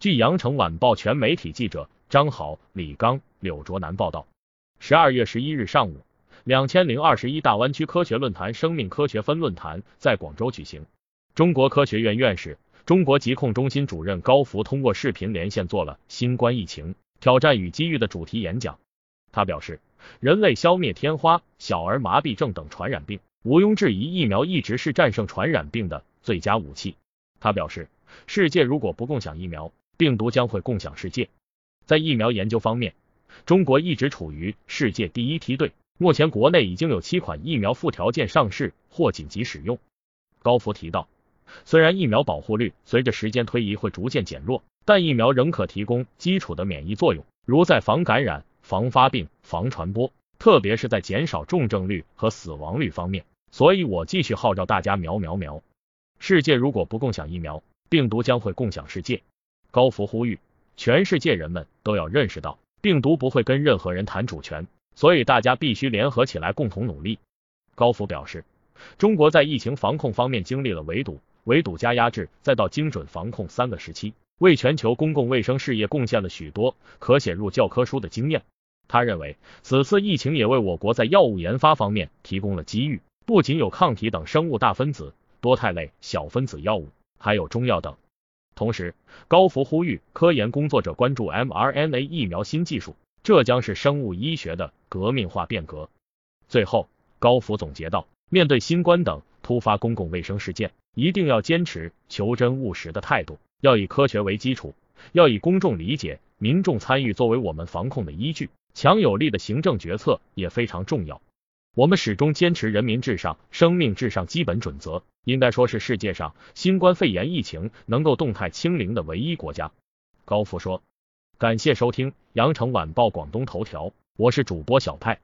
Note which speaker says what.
Speaker 1: 据羊城晚报全媒体记者张好、李刚、柳卓南报道，十二月十一日上午，两千零二十一大湾区科学论坛生命科学分论坛在广州举行。中国科学院院士、中国疾控中心主任高福通过视频连线做了新冠疫情挑战与机遇的主题演讲。他表示，人类消灭天花、小儿麻痹症等传染病，毋庸置疑，疫苗一直是战胜传染病的最佳武器。他表示，世界如果不共享疫苗，病毒将会共享世界。在疫苗研究方面，中国一直处于世界第一梯队。目前国内已经有七款疫苗附条件上市或紧急使用。高福提到，虽然疫苗保护率随着时间推移会逐渐减弱，但疫苗仍可提供基础的免疫作用，如在防感染、防发病、防传播，特别是在减少重症率和死亡率方面。所以我继续号召大家苗苗苗。世界如果不共享疫苗，病毒将会共享世界。高福呼吁，全世界人们都要认识到，病毒不会跟任何人谈主权，所以大家必须联合起来，共同努力。高福表示，中国在疫情防控方面经历了围堵、围堵加压制，再到精准防控三个时期，为全球公共卫生事业贡献了许多可写入教科书的经验。他认为，此次疫情也为我国在药物研发方面提供了机遇，不仅有抗体等生物大分子、多肽类小分子药物，还有中药等。同时，高福呼吁科研工作者关注 mRNA 疫苗新技术，这将是生物医学的革命化变革。最后，高福总结道：面对新冠等突发公共卫生事件，一定要坚持求真务实的态度，要以科学为基础，要以公众理解、民众参与作为我们防控的依据，强有力的行政决策也非常重要。我们始终坚持人民至上、生命至上基本准则，应该说是世界上新冠肺炎疫情能够动态清零的唯一国家。高福说。感谢收听羊城晚报广东头条，我是主播小派。